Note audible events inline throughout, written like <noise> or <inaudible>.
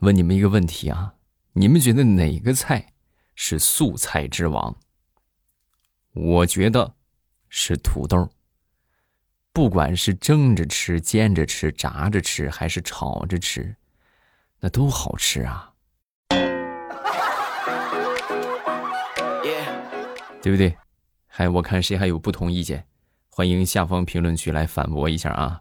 问你们一个问题啊，你们觉得哪个菜是素菜之王？我觉得是土豆。不管是蒸着吃、煎着吃、炸着吃，还是炒着吃，那都好吃啊，对不对？还我看谁还有不同意见，欢迎下方评论区来反驳一下啊！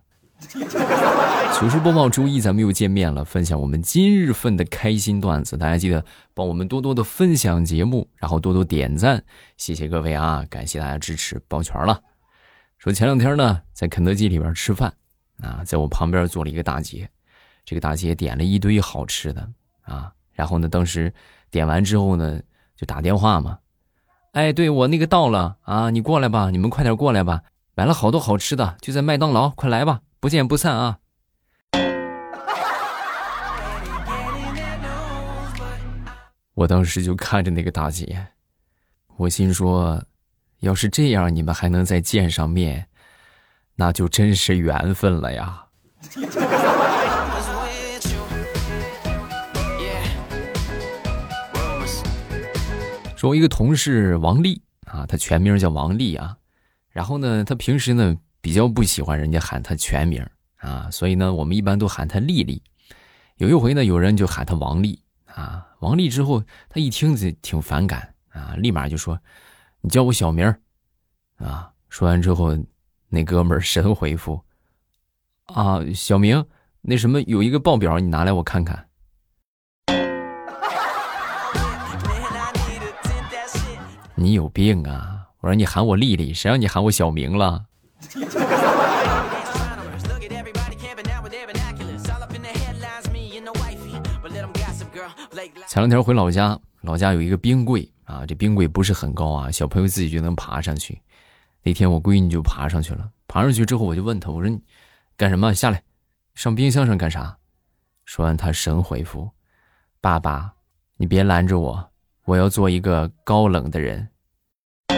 糗事播报周一，咱们又见面了，分享我们今日份的开心段子。大家记得帮我们多多的分享节目，然后多多点赞，谢谢各位啊！感谢大家支持，抱拳了。说前两天呢，在肯德基里边吃饭，啊，在我旁边坐了一个大姐，这个大姐点了一堆好吃的啊，然后呢，当时点完之后呢，就打电话嘛，哎，对我那个到了啊，你过来吧，你们快点过来吧，买了好多好吃的，就在麦当劳，快来吧，不见不散啊！我当时就看着那个大姐，我心说。要是这样，你们还能再见上面，那就真是缘分了呀。说，我一个同事王丽啊，他全名叫王丽啊，然后呢，他平时呢比较不喜欢人家喊他全名啊，所以呢，我们一般都喊他丽丽。有一回呢，有人就喊他王丽啊，王丽之后，他一听就挺反感啊，立马就说。你叫我小名儿，啊！说完之后，那哥们神回复：“啊，小明，那什么，有一个报表，你拿来我看看。”你有病啊！我让你喊我丽丽，谁让你喊我小明了？<laughs> 前两天回老家，老家有一个冰柜。啊，这冰柜不是很高啊，小朋友自己就能爬上去。那天我闺女就爬上去了，爬上去之后我就问她，我说你干什么？下来，上冰箱上干啥？说完，她神回复：“爸爸，你别拦着我，我要做一个高冷的人。” <laughs>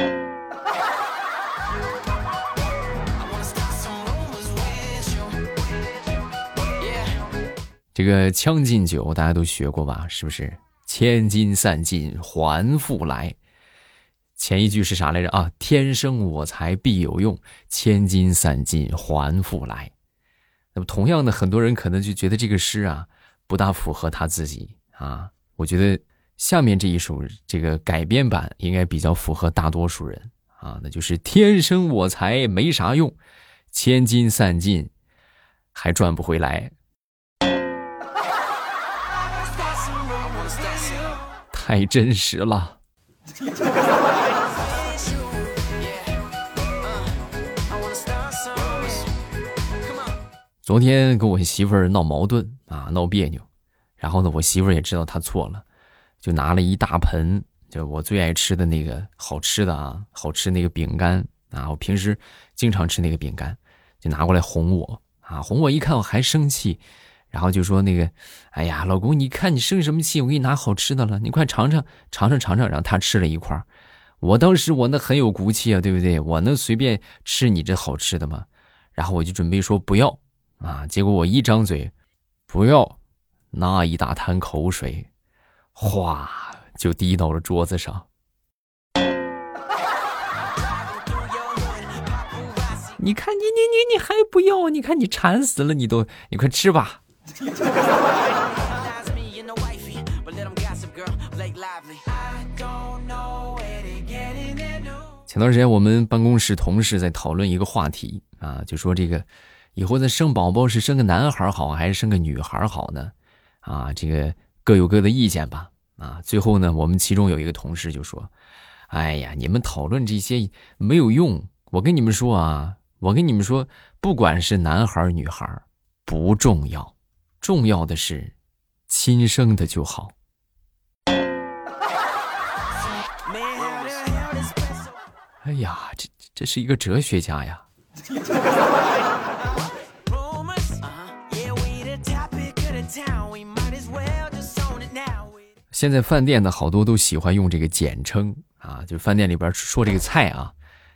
这个《将进酒》大家都学过吧？是不是？千金散尽还复来，前一句是啥来着啊？天生我材必有用，千金散尽还复来。那么同样的，很多人可能就觉得这个诗啊不大符合他自己啊。我觉得下面这一首这个改编版应该比较符合大多数人啊，那就是天生我材没啥用，千金散尽还赚不回来。太真实了。昨天跟我媳妇儿闹矛盾啊，闹别扭，然后呢，我媳妇儿也知道她错了，就拿了一大盆，就我最爱吃的那个好吃的啊，好吃那个饼干啊，我平时经常吃那个饼干，就拿过来哄我啊，哄我一看我还生气。然后就说那个，哎呀，老公，你看你生什么气？我给你拿好吃的了，你快尝尝，尝尝，尝尝。然后他吃了一块我当时我那很有骨气啊，对不对？我能随便吃你这好吃的吗？然后我就准备说不要啊，结果我一张嘴，不要，那一大滩口水，哗就滴到了桌子上。你看你你你你还不要？你看你馋死了，你都你快吃吧。前段时间我们办公室同事在讨论一个话题啊，就说这个以后再生宝宝是生个男孩好还是生个女孩好呢？啊，这个各有各的意见吧。啊，最后呢，我们其中有一个同事就说：“哎呀，你们讨论这些没有用。我跟你们说啊，我跟你们说，不管是男孩女孩，不重要。”重要的是，亲生的就好。哎呀，这这是一个哲学家呀！现在饭店的好多都喜欢用这个简称啊，就是饭店里边说这个菜啊。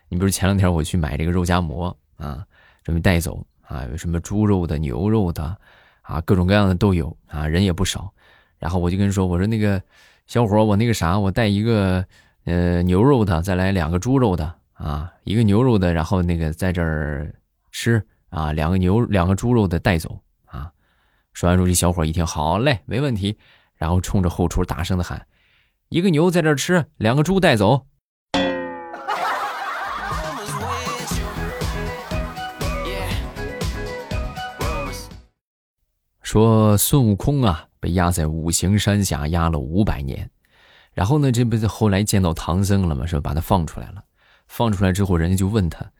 你比如前两天我去买这个肉夹馍啊，准备带走啊，有什么猪肉的、牛肉的。啊，各种各样的都有啊，人也不少。然后我就跟人说：“我说那个小伙，我那个啥，我带一个呃牛肉的，再来两个猪肉的啊，一个牛肉的，然后那个在这儿吃啊，两个牛两个猪肉的带走啊。”说完之后，这小伙一听，好嘞，没问题。然后冲着后厨大声的喊：“一个牛在这儿吃，两个猪带走。”说孙悟空啊，被压在五行山下压了五百年，然后呢，这不是后来见到唐僧了吗？是吧？把他放出来了。放出来之后，人家就问他，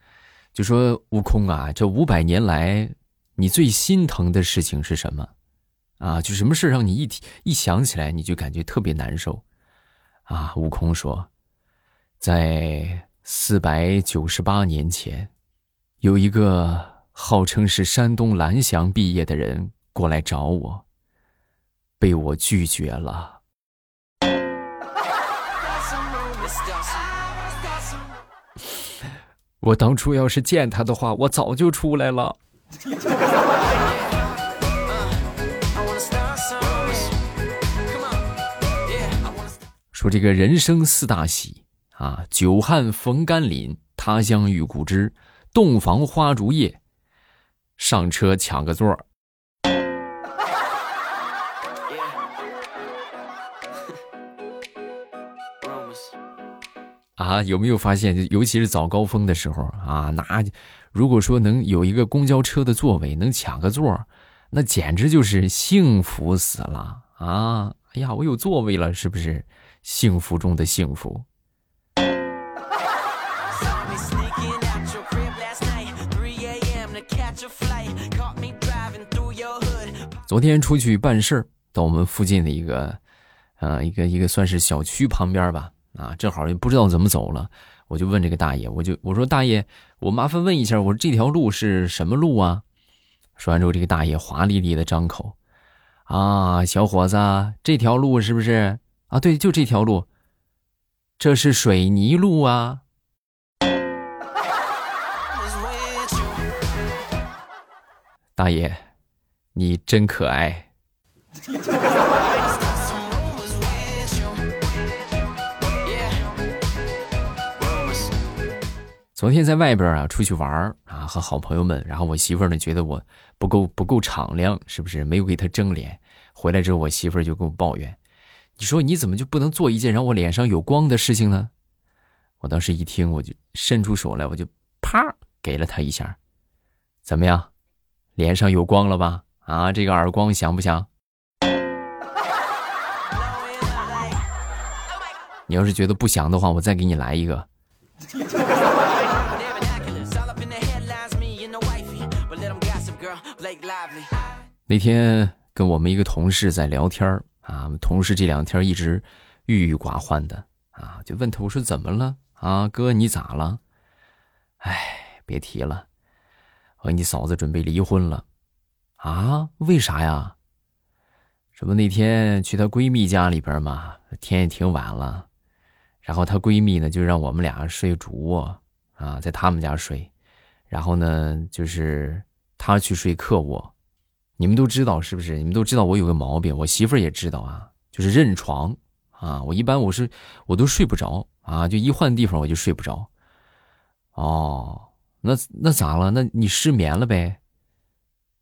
就说：“悟空啊，这五百年来，你最心疼的事情是什么？啊，就什么事让你一提一想起来，你就感觉特别难受？”啊，悟空说：“在四百九十八年前，有一个号称是山东蓝翔毕业的人。”过来找我，被我拒绝了。<laughs> 我当初要是见他的话，我早就出来了。说这个人生四大喜啊，久旱逢甘霖，他乡遇故知，洞房花烛夜，上车抢个座儿啊，有没有发现，尤其是早高峰的时候啊，那如果说能有一个公交车的座位，能抢个座，那简直就是幸福死了啊！哎呀，我有座位了，是不是幸福中的幸福？昨天出去办事儿，到我们附近的一个，呃，一个一个算是小区旁边吧。啊，正好也不知道怎么走了，我就问这个大爷，我就我说大爷，我麻烦问一下，我这条路是什么路啊？说完之后，这个大爷华丽丽的张口，啊，小伙子，这条路是不是？啊，对，就这条路，这是水泥路啊。大爷，你真可爱。昨天在外边啊，出去玩啊，和好朋友们，然后我媳妇儿呢觉得我不够不够敞亮，是不是没有给她争脸？回来之后，我媳妇儿就跟我抱怨：“你说你怎么就不能做一件让我脸上有光的事情呢？”我当时一听，我就伸出手来，我就啪给了她一下，怎么样？脸上有光了吧？啊，这个耳光响不响？你要是觉得不响的话，我再给你来一个。那天跟我们一个同事在聊天啊，同事这两天一直郁郁寡欢的啊，就问他我说怎么了啊，哥你咋了？哎，别提了，和你嫂子准备离婚了啊？为啥呀？这不那天去她闺蜜家里边嘛，天也挺晚了，然后她闺蜜呢就让我们俩睡主卧啊，在他们家睡，然后呢就是他去睡客卧。你们都知道是不是？你们都知道我有个毛病，我媳妇儿也知道啊，就是认床啊。我一般我是我都睡不着啊，就一换地方我就睡不着。哦，那那咋了？那你失眠了呗？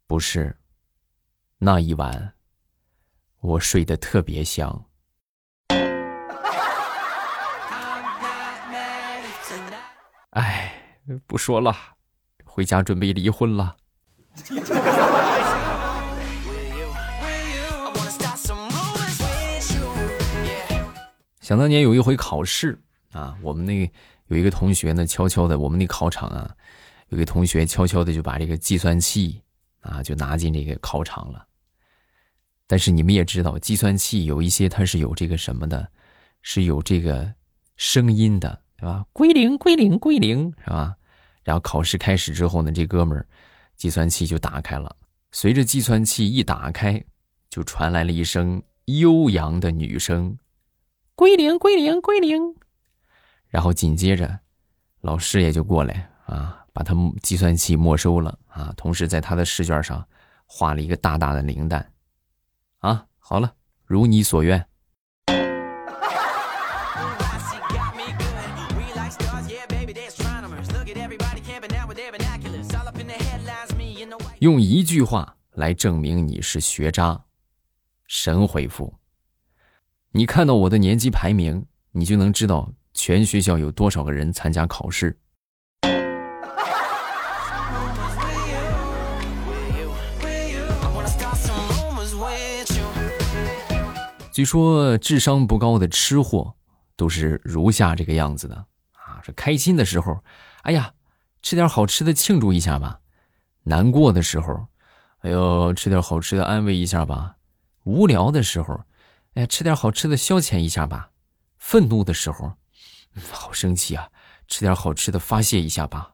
不是，那一晚我睡得特别香。哎，不说了，回家准备离婚了。<laughs> 想当年有一回考试啊，我们那有一个同学呢，悄悄的，我们那考场啊，有个同学悄悄的就把这个计算器啊，就拿进这个考场了。但是你们也知道，计算器有一些它是有这个什么的，是有这个声音的，对吧？归零，归零，归零，是吧？然后考试开始之后呢，这哥们儿计算器就打开了，随着计算器一打开，就传来了一声悠扬的女声。归零，归零，归零，然后紧接着，老师也就过来啊，把他计算器没收了啊，同时在他的试卷上画了一个大大的零蛋。啊，好了，如你所愿。用一句话来证明你是学渣，神回复。你看到我的年级排名，你就能知道全学校有多少个人参加考试。据说智商不高的吃货都是如下这个样子的啊：是开心的时候，哎呀，吃点好吃的庆祝一下吧。难过的时候，哎呦，吃点好吃的安慰一下吧；无聊的时候，哎，吃点好吃的消遣一下吧；愤怒的时候，好生气啊，吃点好吃的发泄一下吧。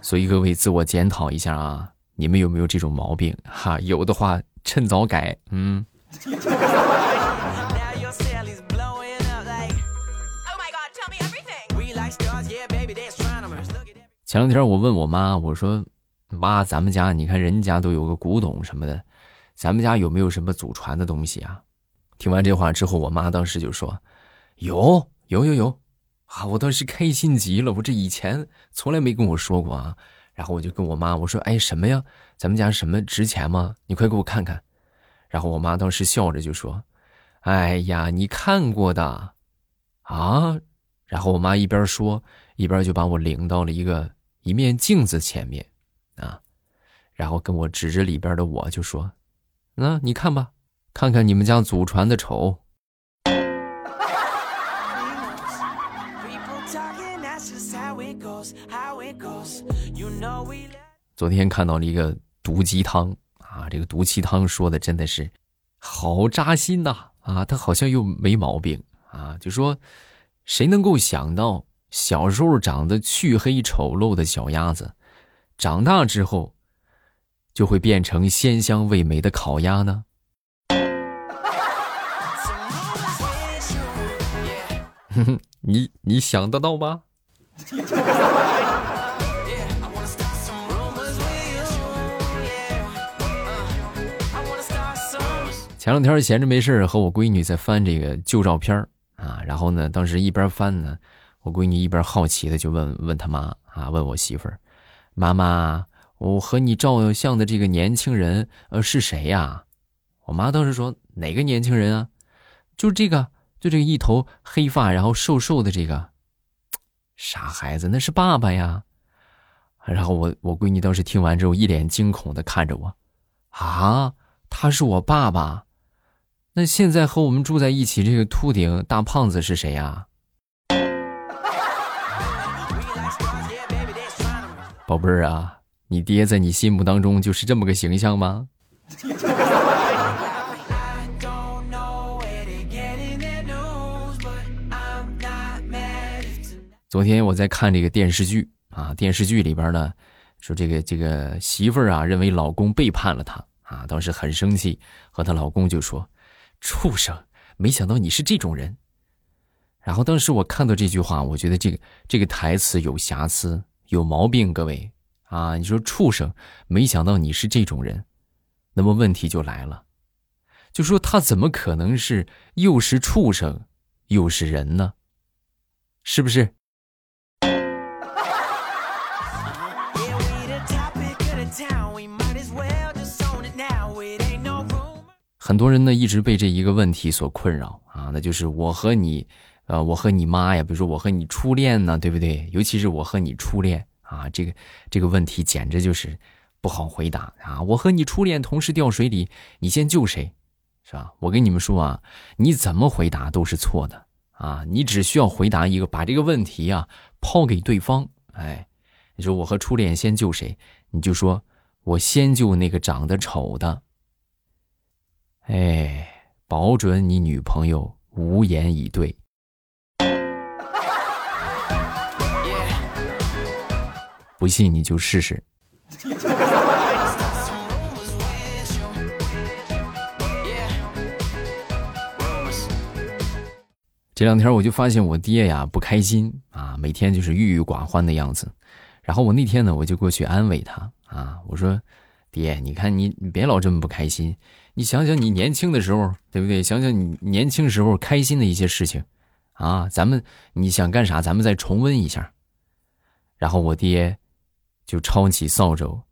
所以各位自我检讨一下啊，你们有没有这种毛病？哈，有的话趁早改。嗯。前两天我问我妈，我说：“妈，咱们家你看人家都有个古董什么的，咱们家有没有什么祖传的东西啊？”听完这话之后，我妈当时就说：“有，有，有，有！”啊，我当时开心极了，我这以前从来没跟我说过啊。然后我就跟我妈我说：“哎，什么呀？咱们家什么值钱吗？你快给我看看。”然后我妈当时笑着就说：“哎呀，你看过的啊？”然后我妈一边说，一边就把我领到了一个。一面镜子前面，啊，然后跟我指着里边的我就说：“那你看吧，看看你们家祖传的丑。”昨天看到了一个毒鸡汤啊，这个毒鸡汤说的真的是好扎心呐啊，他好像又没毛病啊，就说谁能够想到。小时候长得黢黑丑陋的小鸭子，长大之后就会变成鲜香味美的烤鸭呢？<laughs> 你你想得到吗？前两天闲着没事和我闺女在翻这个旧照片啊，然后呢，当时一边翻呢。我闺女一边好奇的就问问他妈啊，问我媳妇儿，妈妈，我和你照相的这个年轻人，呃，是谁呀？我妈当时说哪个年轻人啊？就这个，就这个一头黑发，然后瘦瘦的这个，傻孩子，那是爸爸呀。然后我我闺女当时听完之后，一脸惊恐的看着我，啊，他是我爸爸？那现在和我们住在一起这个秃顶大胖子是谁呀？宝贝儿啊，你爹在你心目当中就是这么个形象吗？昨天我在看这个电视剧啊，电视剧里边呢，说这个这个媳妇儿啊，认为老公背叛了她啊，当时很生气，和她老公就说：“畜生，没想到你是这种人。”然后当时我看到这句话，我觉得这个这个台词有瑕疵。有毛病，各位啊！你说畜生，没想到你是这种人，那么问题就来了，就说他怎么可能是又是畜生又是人呢？是不是？很多人呢一直被这一个问题所困扰啊，那就是我和你。呃，我和你妈呀，比如说我和你初恋呢，对不对？尤其是我和你初恋啊，这个这个问题简直就是不好回答啊！我和你初恋同时掉水里，你先救谁，是吧？我跟你们说啊，你怎么回答都是错的啊！你只需要回答一个，把这个问题啊抛给对方。哎，你说我和初恋先救谁？你就说我先救那个长得丑的。哎，保准你女朋友无言以对。不信你就试试。<laughs> 这两天我就发现我爹呀不开心啊，每天就是郁郁寡欢的样子。然后我那天呢，我就过去安慰他啊，我说：“爹，你看你你别老这么不开心，你想想你年轻的时候，对不对？想想你年轻时候开心的一些事情，啊，咱们你想干啥，咱们再重温一下。”然后我爹就抄起扫帚，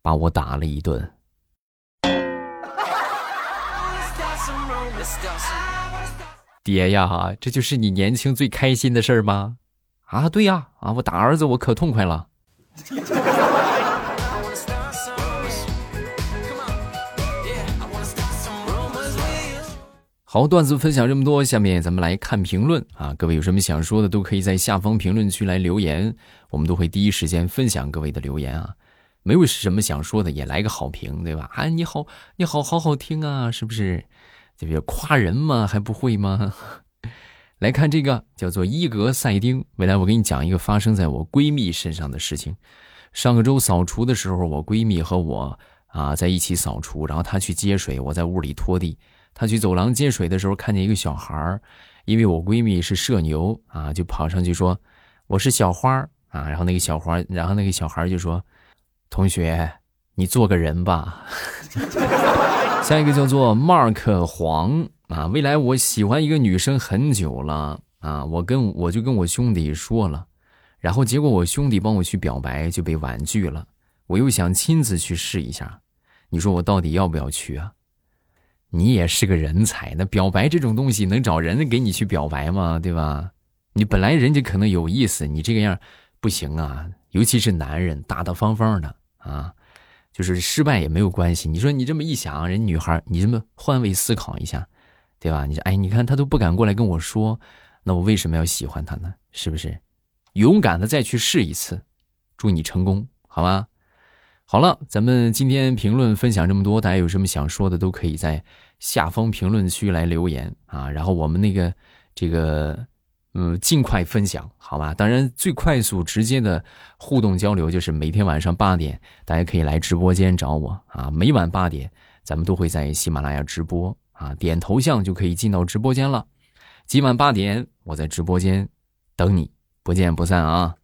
把我打了一顿。<laughs> 爹呀，这就是你年轻最开心的事儿吗？啊，对呀，啊，我打儿子我可痛快了。好，段子分享这么多，下面咱们来看评论啊。各位有什么想说的，都可以在下方评论区来留言，我们都会第一时间分享各位的留言啊。没有什么想说的，也来个好评，对吧？啊，你好，你好好好听啊，是不是？这不夸人吗？还不会吗？<laughs> 来看这个叫做伊格赛丁。未来我给你讲一个发生在我闺蜜身上的事情。上个周扫除的时候，我闺蜜和我啊在一起扫除，然后她去接水，我在屋里拖地。她去走廊接水的时候，看见一个小孩儿，因为我闺蜜是社牛啊，就跑上去说我是小花啊。然后那个小花，然后那个小孩就说：“同学，你做个人吧。”下一个叫做 Mark 黄啊，未来我喜欢一个女生很久了啊，我跟我就跟我兄弟说了，然后结果我兄弟帮我去表白就被婉拒了，我又想亲自去试一下，你说我到底要不要去啊？你也是个人才，那表白这种东西能找人给你去表白吗？对吧？你本来人家可能有意思，你这个样不行啊，尤其是男人大大方方的啊。就是失败也没有关系。你说你这么一想，人女孩，你这么换位思考一下，对吧？你说，哎，你看他都不敢过来跟我说，那我为什么要喜欢他呢？是不是？勇敢的再去试一次，祝你成功，好吗？好了，咱们今天评论分享这么多，大家有什么想说的，都可以在下方评论区来留言啊。然后我们那个这个。嗯，尽快分享，好吧？当然，最快速、直接的互动交流就是每天晚上八点，大家可以来直播间找我啊。每晚八点，咱们都会在喜马拉雅直播啊，点头像就可以进到直播间了。今晚八点，我在直播间等你，不见不散啊！